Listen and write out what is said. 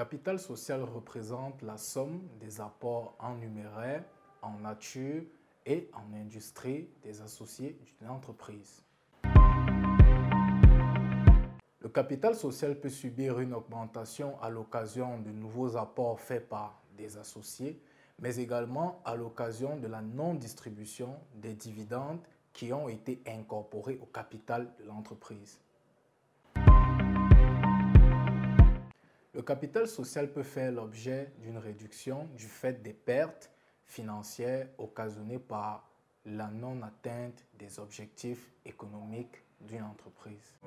capital social représente la somme des apports en numéraire, en nature et en industrie des associés d'une entreprise. Le capital social peut subir une augmentation à l'occasion de nouveaux apports faits par des associés, mais également à l'occasion de la non-distribution des dividendes qui ont été incorporés au capital de l'entreprise. Le capital social peut faire l'objet d'une réduction du fait des pertes financières occasionnées par la non-atteinte des objectifs économiques d'une entreprise.